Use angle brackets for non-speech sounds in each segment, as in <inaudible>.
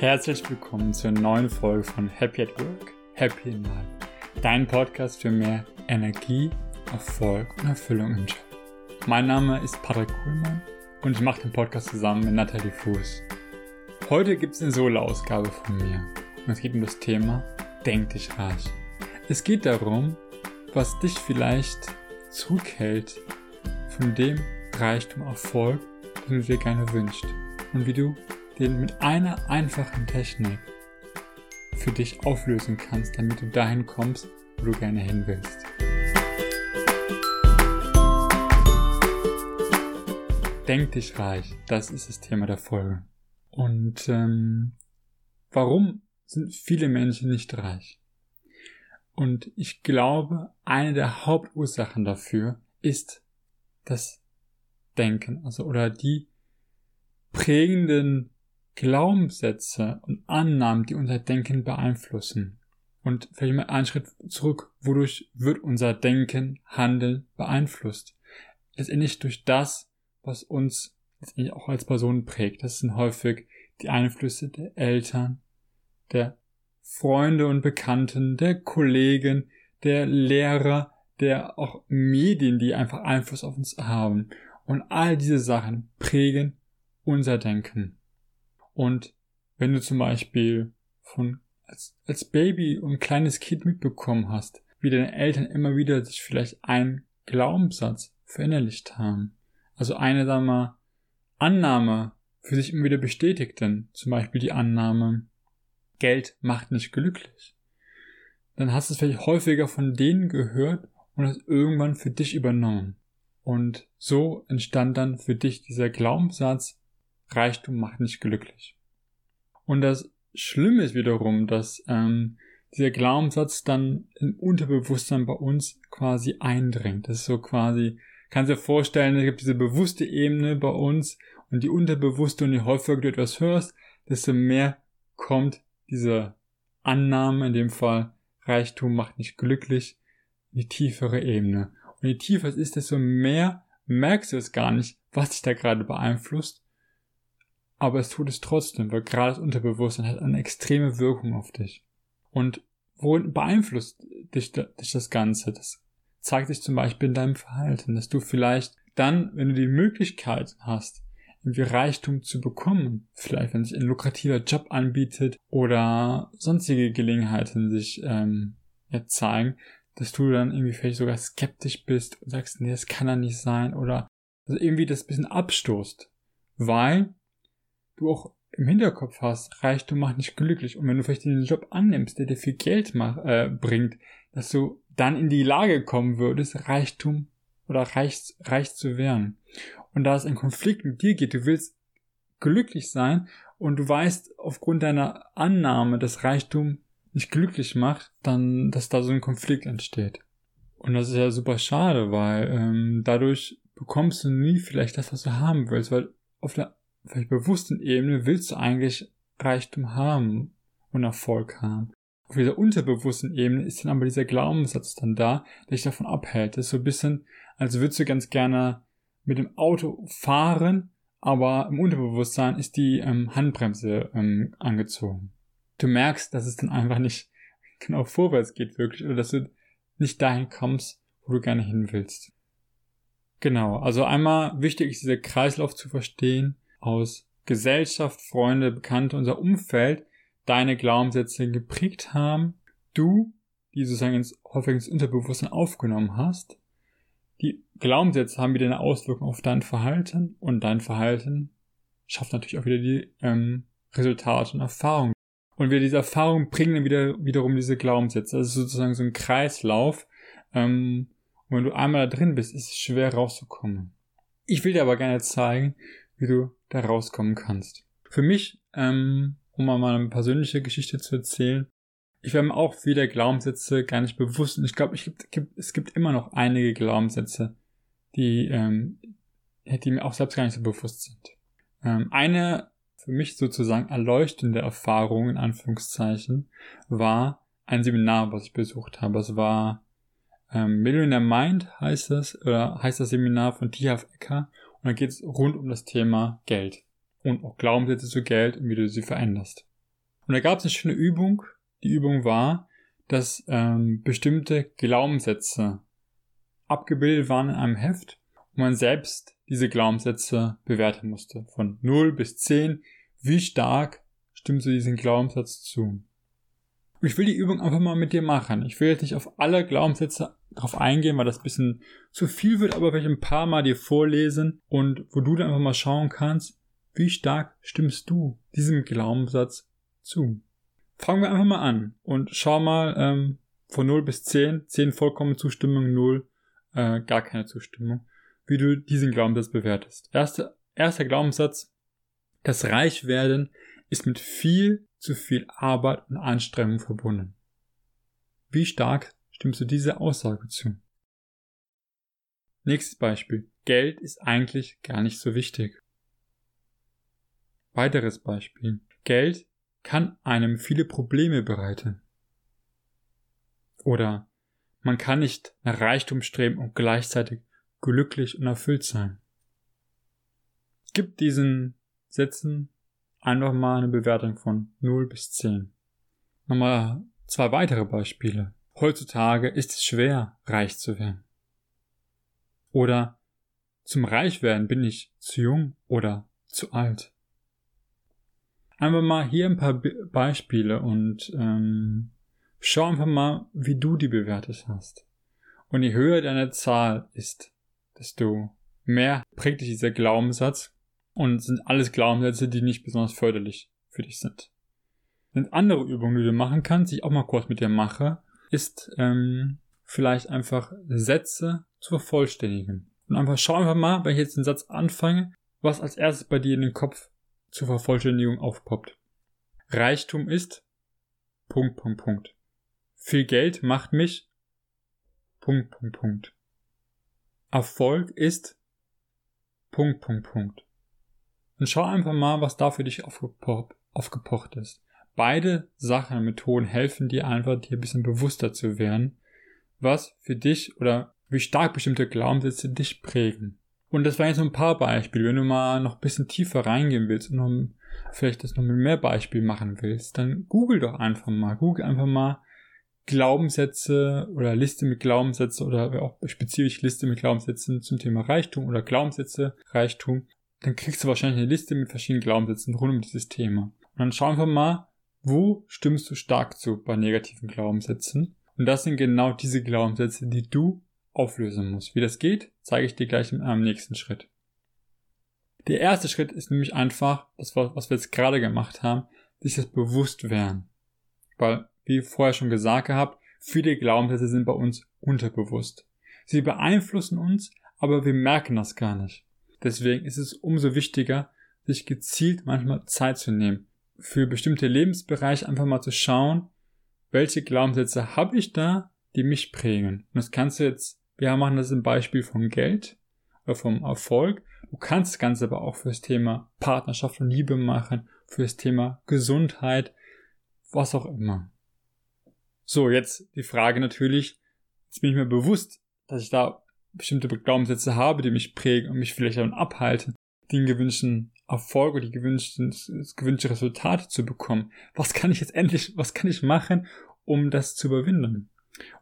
Herzlich willkommen zur neuen Folge von Happy at Work, Happy in Life. Dein Podcast für mehr Energie, Erfolg und Erfüllung im Job. Mein Name ist Patrick Kuhlmann und ich mache den Podcast zusammen mit Nathalie Fuß. Heute gibt es eine Solo-Ausgabe von mir und es geht um das Thema Denk dich reich. Es geht darum, was dich vielleicht zurückhält von dem Reichtum, Erfolg, den du dir gerne wünschst und wie du den mit einer einfachen Technik für dich auflösen kannst, damit du dahin kommst, wo du gerne hin willst. Denk dich reich, das ist das Thema der Folge. Und ähm, warum sind viele Menschen nicht reich? Und ich glaube, eine der Hauptursachen dafür ist das Denken, also oder die prägenden Glaubenssätze und Annahmen, die unser Denken beeinflussen. Und vielleicht mal einen Schritt zurück, wodurch wird unser Denken, Handeln beeinflusst? Letztendlich durch das, was uns letztendlich auch als Person prägt. Das sind häufig die Einflüsse der Eltern, der Freunde und Bekannten, der Kollegen, der Lehrer, der auch Medien, die einfach Einfluss auf uns haben. Und all diese Sachen prägen unser Denken. Und wenn du zum Beispiel von als, als Baby und kleines Kind mitbekommen hast, wie deine Eltern immer wieder sich vielleicht einen Glaubenssatz verinnerlicht haben, also eine, sagen wir mal, Annahme für sich immer wieder bestätigten, zum Beispiel die Annahme, Geld macht nicht glücklich, dann hast du es vielleicht häufiger von denen gehört und es irgendwann für dich übernommen. Und so entstand dann für dich dieser Glaubenssatz, Reichtum macht nicht glücklich. Und das Schlimme ist wiederum, dass ähm, dieser Glaubenssatz dann im Unterbewusstsein bei uns quasi eindringt. Das ist so quasi, kannst dir vorstellen, es gibt diese bewusste Ebene bei uns und die unterbewusste und je häufiger du etwas hörst, desto mehr kommt diese Annahme, in dem Fall Reichtum macht nicht glücklich, in die tiefere Ebene. Und je tiefer es ist, desto mehr merkst du es gar nicht, was dich da gerade beeinflusst aber es tut es trotzdem, weil gerade das Unterbewusstsein hat eine extreme Wirkung auf dich. Und wo beeinflusst dich, dich das Ganze? Das zeigt sich zum Beispiel in deinem Verhalten, dass du vielleicht dann, wenn du die Möglichkeit hast, irgendwie Reichtum zu bekommen, vielleicht wenn sich ein lukrativer Job anbietet oder sonstige Gelegenheiten sich ähm, ja, zeigen, dass du dann irgendwie vielleicht sogar skeptisch bist und sagst, nee, das kann ja nicht sein oder also irgendwie das bisschen abstoßt, weil du auch im Hinterkopf hast, Reichtum macht nicht glücklich. Und wenn du vielleicht den Job annimmst, der dir viel Geld mach, äh, bringt, dass du dann in die Lage kommen würdest, Reichtum oder reich, reich zu werden. Und da es ein Konflikt mit dir geht, du willst glücklich sein und du weißt aufgrund deiner Annahme, dass Reichtum nicht glücklich macht, dann, dass da so ein Konflikt entsteht. Und das ist ja super schade, weil ähm, dadurch bekommst du nie vielleicht das, was du haben willst, weil auf der vielleicht bewussten Ebene willst du eigentlich Reichtum haben und Erfolg haben. Auf dieser unterbewussten Ebene ist dann aber dieser Glaubenssatz dann da, der dich davon abhält. Das ist so ein bisschen, als würdest du ganz gerne mit dem Auto fahren, aber im Unterbewusstsein ist die ähm, Handbremse ähm, angezogen. Du merkst, dass es dann einfach nicht <laughs> genau vorwärts geht wirklich oder dass du nicht dahin kommst, wo du gerne hin willst. Genau, also einmal wichtig ist dieser Kreislauf zu verstehen, aus Gesellschaft, Freunde, Bekannte, unser Umfeld deine Glaubenssätze geprägt haben, du, die sozusagen ins, häufig ins Unterbewusstsein aufgenommen hast. Die Glaubenssätze haben wieder eine Auswirkung auf dein Verhalten und dein Verhalten schafft natürlich auch wieder die ähm, Resultate und Erfahrungen. Und wir diese Erfahrungen bringen dann wieder wiederum diese Glaubenssätze. Das ist sozusagen so ein Kreislauf. Ähm, und wenn du einmal da drin bist, ist es schwer rauszukommen. Ich will dir aber gerne zeigen, wie du da rauskommen kannst. Für mich, ähm, um mal eine persönliche Geschichte zu erzählen, ich war mir auch viele Glaubenssätze gar nicht bewusst und ich glaube, ich es gibt immer noch einige Glaubenssätze, die, ähm, die mir auch selbst gar nicht so bewusst sind. Ähm, eine für mich sozusagen erleuchtende Erfahrung in Anführungszeichen war ein Seminar, was ich besucht habe. Es war ähm, Millionaire Mind heißt das, oder heißt das Seminar von T.H. Ecker und dann geht es rund um das Thema Geld und auch Glaubenssätze zu Geld und wie du sie veränderst. Und da gab es eine schöne Übung. Die Übung war, dass ähm, bestimmte Glaubenssätze abgebildet waren in einem Heft und man selbst diese Glaubenssätze bewerten musste. Von 0 bis 10. Wie stark stimmst du diesem Glaubenssatz zu? Ich will die Übung einfach mal mit dir machen. Ich will jetzt nicht auf alle Glaubenssätze drauf eingehen, weil das ein bisschen zu viel wird, aber vielleicht ein paar Mal dir vorlesen und wo du dann einfach mal schauen kannst, wie stark stimmst du diesem Glaubenssatz zu? Fangen wir einfach mal an und schau mal ähm, von 0 bis 10, 10 vollkommene Zustimmung, 0 äh, gar keine Zustimmung, wie du diesen Glaubenssatz bewertest. Erster, erster Glaubenssatz, das Reichwerden ist mit viel zu viel Arbeit und Anstrengung verbunden. Wie stark stimmst du dieser Aussage zu? Nächstes Beispiel. Geld ist eigentlich gar nicht so wichtig. Weiteres Beispiel. Geld kann einem viele Probleme bereiten. Oder man kann nicht nach Reichtum streben und gleichzeitig glücklich und erfüllt sein. Gib diesen Sätzen einfach mal eine Bewertung von 0 bis 10. Nochmal zwei weitere Beispiele. Heutzutage ist es schwer, reich zu werden. Oder zum Reichwerden bin ich zu jung oder zu alt. Einfach mal hier ein paar Be Beispiele und ähm, schau einfach mal, wie du die bewertet hast. Und je höher deine Zahl ist, desto mehr prägt dich dieser Glaubenssatz und sind alles Glaubenssätze, die nicht besonders förderlich für dich sind. Eine andere Übung, die du machen kannst, die ich auch mal kurz mit dir mache, ist ähm, vielleicht einfach Sätze zu vervollständigen. Und einfach schau einfach mal, wenn ich jetzt den Satz anfange, was als erstes bei dir in den Kopf zur Vervollständigung aufpoppt. Reichtum ist Punkt, Punkt, Punkt. Viel Geld macht mich Punkt, Punkt, Punkt. Erfolg ist Punkt, Punkt, Punkt. Und schau einfach mal, was da für dich aufgepocht, ist. Beide Sachen und Methoden helfen dir einfach, dir ein bisschen bewusster zu werden, was für dich oder wie stark bestimmte Glaubenssätze dich prägen. Und das waren jetzt nur ein paar Beispiele. Wenn du mal noch ein bisschen tiefer reingehen willst und noch, vielleicht das noch mit mehr Beispielen machen willst, dann google doch einfach mal. Google einfach mal Glaubenssätze oder Liste mit Glaubenssätzen oder auch spezifisch Liste mit Glaubenssätzen zum Thema Reichtum oder Glaubenssätze Reichtum. Dann kriegst du wahrscheinlich eine Liste mit verschiedenen Glaubenssätzen rund um dieses Thema. Und dann schau einfach mal, wo stimmst du stark zu bei negativen Glaubenssätzen? Und das sind genau diese Glaubenssätze, die du auflösen musst. Wie das geht, zeige ich dir gleich einem nächsten Schritt. Der erste Schritt ist nämlich einfach, das was wir jetzt gerade gemacht haben, sich das bewusst werden. Weil, wie vorher schon gesagt gehabt, viele Glaubenssätze sind bei uns unterbewusst. Sie beeinflussen uns, aber wir merken das gar nicht. Deswegen ist es umso wichtiger, sich gezielt manchmal Zeit zu nehmen, für bestimmte Lebensbereiche einfach mal zu schauen, welche Glaubenssätze habe ich da, die mich prägen. Und das kannst du jetzt, wir machen das im Beispiel von Geld oder vom Erfolg. Du kannst das Ganze aber auch fürs Thema Partnerschaft und Liebe machen, fürs Thema Gesundheit, was auch immer. So, jetzt die Frage natürlich, jetzt bin ich mir bewusst, dass ich da bestimmte Glaubenssätze habe, die mich prägen und mich vielleicht davon abhalten, den gewünschten Erfolg oder die gewünschten, das gewünschte Resultat zu bekommen. Was kann ich jetzt endlich, was kann ich machen, um das zu überwinden?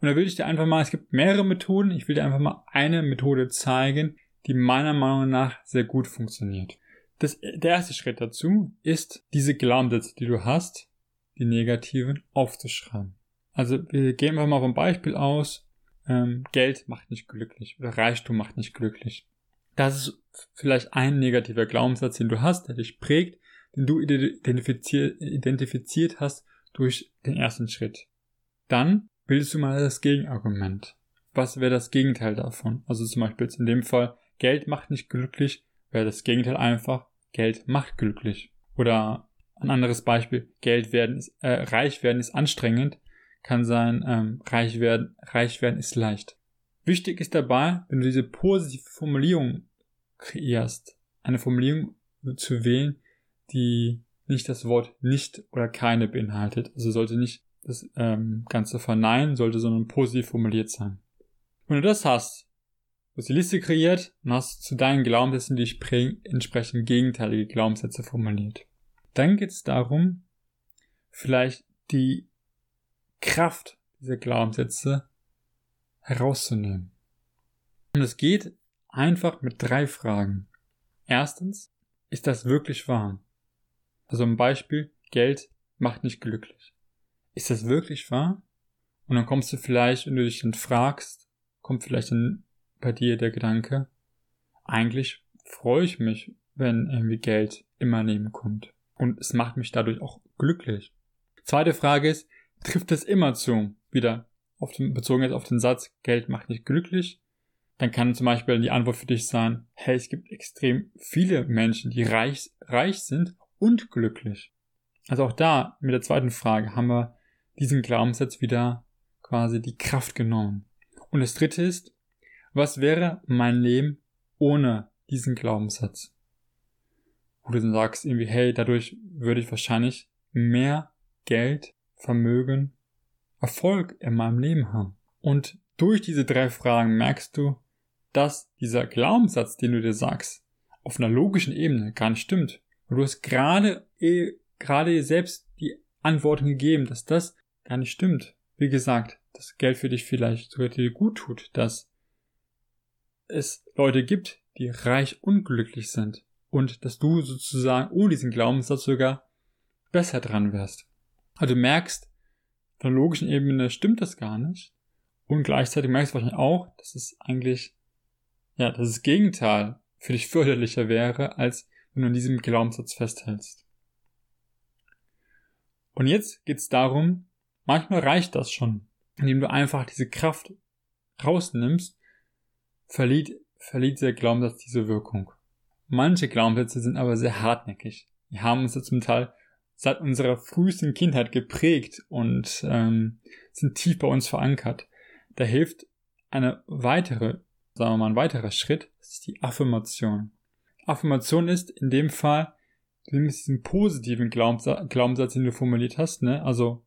Und da will ich dir einfach mal, es gibt mehrere Methoden, ich will dir einfach mal eine Methode zeigen, die meiner Meinung nach sehr gut funktioniert. Das, der erste Schritt dazu ist, diese Glaubenssätze, die du hast, die negativen, aufzuschreiben. Also wir gehen einfach mal vom Beispiel aus, ähm, Geld macht nicht glücklich oder Reichtum macht nicht glücklich. Das ist vielleicht ein negativer Glaubenssatz, den du hast, der dich prägt, den du identifiziert, identifiziert hast durch den ersten Schritt. Dann bildest du mal das Gegenargument. Was wäre das Gegenteil davon? Also zum Beispiel jetzt in dem Fall, Geld macht nicht glücklich, wäre das Gegenteil einfach, Geld macht glücklich. Oder ein anderes Beispiel, Geld werden ist, äh, reich werden ist anstrengend, kann sein, ähm, reich werden, reich werden ist leicht. Wichtig ist dabei, wenn du diese positive Formulierung kreierst, eine Formulierung zu wählen, die nicht das Wort nicht oder keine beinhaltet. Also sollte nicht das ähm, Ganze verneinen, sollte sondern positiv formuliert sein. Wenn du das hast, du hast die Liste kreiert und hast zu deinen Glaubenssätzen, die entsprechend gegenteilige Glaubenssätze formuliert. Dann geht es darum, vielleicht die Kraft dieser Glaubenssätze herauszunehmen. Und es geht einfach mit drei Fragen. Erstens, ist das wirklich wahr? Also ein Beispiel, Geld macht nicht glücklich. Ist das wirklich wahr? Und dann kommst du vielleicht, wenn du dich dann fragst, kommt vielleicht dann bei dir der Gedanke, eigentlich freue ich mich, wenn irgendwie Geld in mein Leben kommt. Und es macht mich dadurch auch glücklich. Zweite Frage ist, trifft es immer zu? Wieder auf den, bezogen jetzt auf den Satz, Geld macht nicht glücklich. Dann kann zum Beispiel die Antwort für dich sein, hey, es gibt extrem viele Menschen, die reich, reich sind und glücklich. Also auch da mit der zweiten Frage haben wir diesen Glaubenssatz wieder quasi die Kraft genommen. Und das dritte ist, was wäre mein Leben ohne diesen Glaubenssatz? Wo du dann sagst irgendwie, hey, dadurch würde ich wahrscheinlich mehr Geld, Vermögen, Erfolg in meinem Leben haben. Und durch diese drei Fragen merkst du, dass dieser Glaubenssatz, den du dir sagst, auf einer logischen Ebene gar nicht stimmt. Und du hast gerade, eh, gerade selbst die Antworten gegeben, dass das gar nicht stimmt. Wie gesagt, dass Geld für dich vielleicht sogar dir gut tut, dass es Leute gibt, die reich unglücklich sind und dass du sozusagen ohne diesen Glaubenssatz sogar besser dran wärst. Also du merkst, auf einer logischen Ebene stimmt das gar nicht und gleichzeitig merkst du wahrscheinlich auch, dass es eigentlich, ja, dass das Gegenteil für dich förderlicher wäre, als wenn du an diesem Glaubenssatz festhältst. Und jetzt geht's darum, manchmal reicht das schon, indem du einfach diese Kraft rausnimmst, verliert, verliert der Glaubenssatz diese Wirkung. Manche Glaubenssätze sind aber sehr hartnäckig. Die haben uns ja zum Teil seit unserer frühesten Kindheit geprägt und ähm, sind tief bei uns verankert. Da hilft eine weitere, sagen wir mal, ein weiterer Schritt, das ist die Affirmation. Affirmation ist in dem Fall, du nimmst diesen positiven Glaubenssatz, Glaubenssatz, den du formuliert hast, ne? Also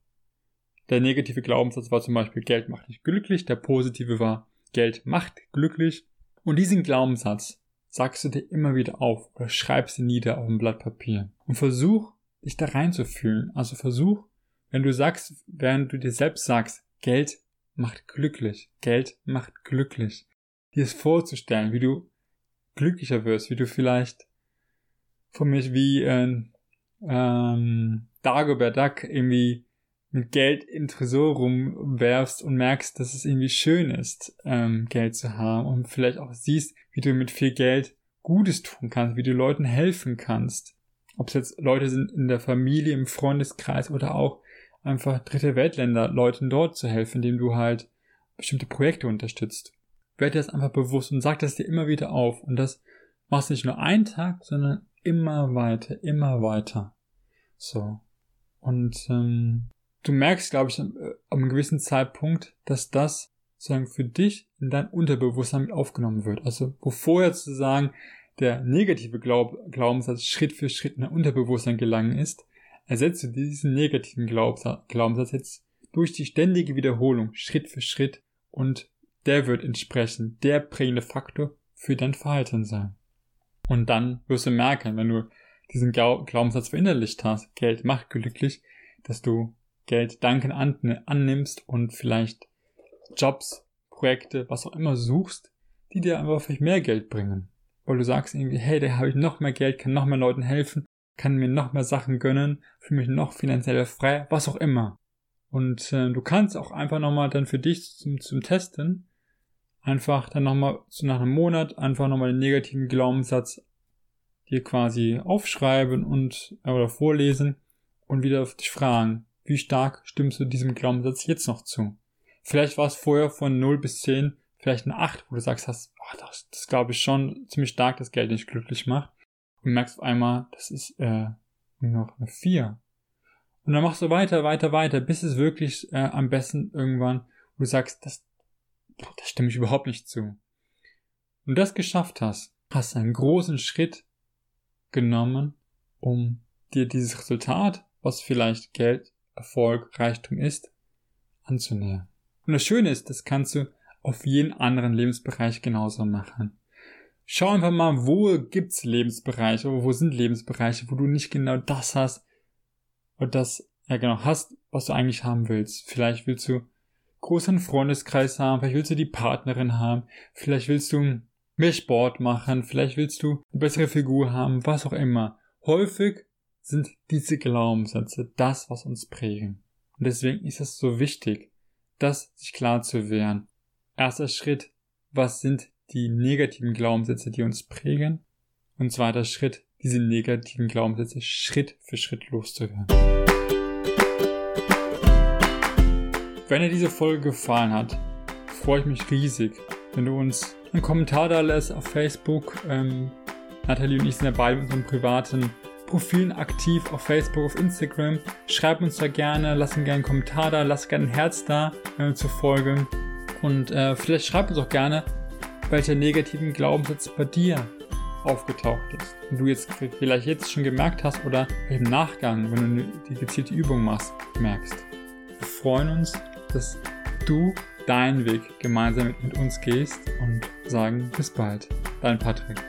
der negative Glaubenssatz war zum Beispiel Geld macht dich glücklich, der positive war Geld macht glücklich. Und diesen Glaubenssatz sagst du dir immer wieder auf oder schreibst ihn nieder auf ein Blatt Papier. Und versuch, dich da reinzufühlen. Also versuch, wenn du sagst, während du dir selbst sagst, Geld macht glücklich, Geld macht glücklich, dir es vorzustellen, wie du glücklicher wirst, wie du vielleicht von mir wie äh, ähm, Dagobert Duck irgendwie mit Geld im Tresor rumwerfst und merkst, dass es irgendwie schön ist, ähm, Geld zu haben und vielleicht auch siehst, wie du mit viel Geld Gutes tun kannst, wie du Leuten helfen kannst. Ob es jetzt Leute sind in der Familie, im Freundeskreis oder auch einfach dritte Weltländer, Leuten dort zu helfen, indem du halt bestimmte Projekte unterstützt werd dir das einfach bewusst und sag das dir immer wieder auf. Und das machst du nicht nur einen Tag, sondern immer weiter, immer weiter. So. Und ähm, du merkst, glaube ich, an, äh, einem gewissen Zeitpunkt, dass das sozusagen für dich in dein Unterbewusstsein mit aufgenommen wird. Also wo vorher zu sagen, der negative Glaub Glaubenssatz Schritt für Schritt in dein Unterbewusstsein gelangen ist, ersetzt du diesen negativen Glaubenssatz jetzt durch die ständige Wiederholung Schritt für Schritt und der wird entsprechend der prägende Faktor für dein Verhalten sein. Und dann wirst du merken, wenn du diesen Glaubenssatz verinnerlicht hast, Geld macht glücklich, dass du Geld danken annimmst und vielleicht Jobs, Projekte, was auch immer suchst, die dir einfach vielleicht mehr Geld bringen. Weil du sagst irgendwie, hey, da habe ich noch mehr Geld, kann noch mehr Leuten helfen, kann mir noch mehr Sachen gönnen, fühle mich noch finanziell frei, was auch immer. Und äh, du kannst auch einfach nochmal dann für dich zum, zum Testen einfach dann nochmal so nach einem Monat einfach nochmal den negativen Glaubenssatz dir quasi aufschreiben und oder vorlesen und wieder dich fragen, wie stark stimmst du diesem Glaubenssatz jetzt noch zu? Vielleicht war es vorher von 0 bis 10 vielleicht eine 8, wo du sagst, hast, oh, das, das glaube ich schon ziemlich stark, dass Geld dich glücklich macht. Und merkst auf einmal, das ist äh, nur noch eine 4. Und dann machst du weiter, weiter, weiter, bis es wirklich äh, am besten irgendwann, wo du sagst, das, da stimme ich überhaupt nicht zu. Und das geschafft hast, hast einen großen Schritt genommen, um dir dieses Resultat, was vielleicht Geld, Erfolg, Reichtum ist, anzunähern. Und das Schöne ist, das kannst du auf jeden anderen Lebensbereich genauso machen. Schau einfach mal, wo gibt's Lebensbereiche, wo sind Lebensbereiche, wo du nicht genau das hast, oder das ja genau, hast, was du eigentlich haben willst. Vielleicht willst du großen Freundeskreis haben, vielleicht willst du die Partnerin haben, vielleicht willst du mehr Sport machen, vielleicht willst du eine bessere Figur haben, was auch immer. Häufig sind diese Glaubenssätze das, was uns prägen. Und deswegen ist es so wichtig, das sich klar zu werden. Erster Schritt, was sind die negativen Glaubenssätze, die uns prägen? Und zweiter Schritt, diese negativen Glaubenssätze Schritt für Schritt loszuwerden. Wenn dir diese Folge gefallen hat, freue ich mich riesig, wenn du uns einen Kommentar da lässt auf Facebook. Ähm, Nathalie und ich sind ja beide mit unserem privaten Profilen aktiv auf Facebook, auf Instagram. Schreib uns da gerne, lass uns gerne einen Kommentar da, lass gerne ein Herz da äh, zur Folge. Und äh, vielleicht schreib uns auch gerne, welcher negativen Glaubenssatz bei dir aufgetaucht ist. Und du jetzt vielleicht jetzt schon gemerkt hast oder im Nachgang, wenn du die gezielte Übung machst, merkst. Wir freuen uns, dass du deinen Weg gemeinsam mit uns gehst und sagen bis bald. Dein Patrick.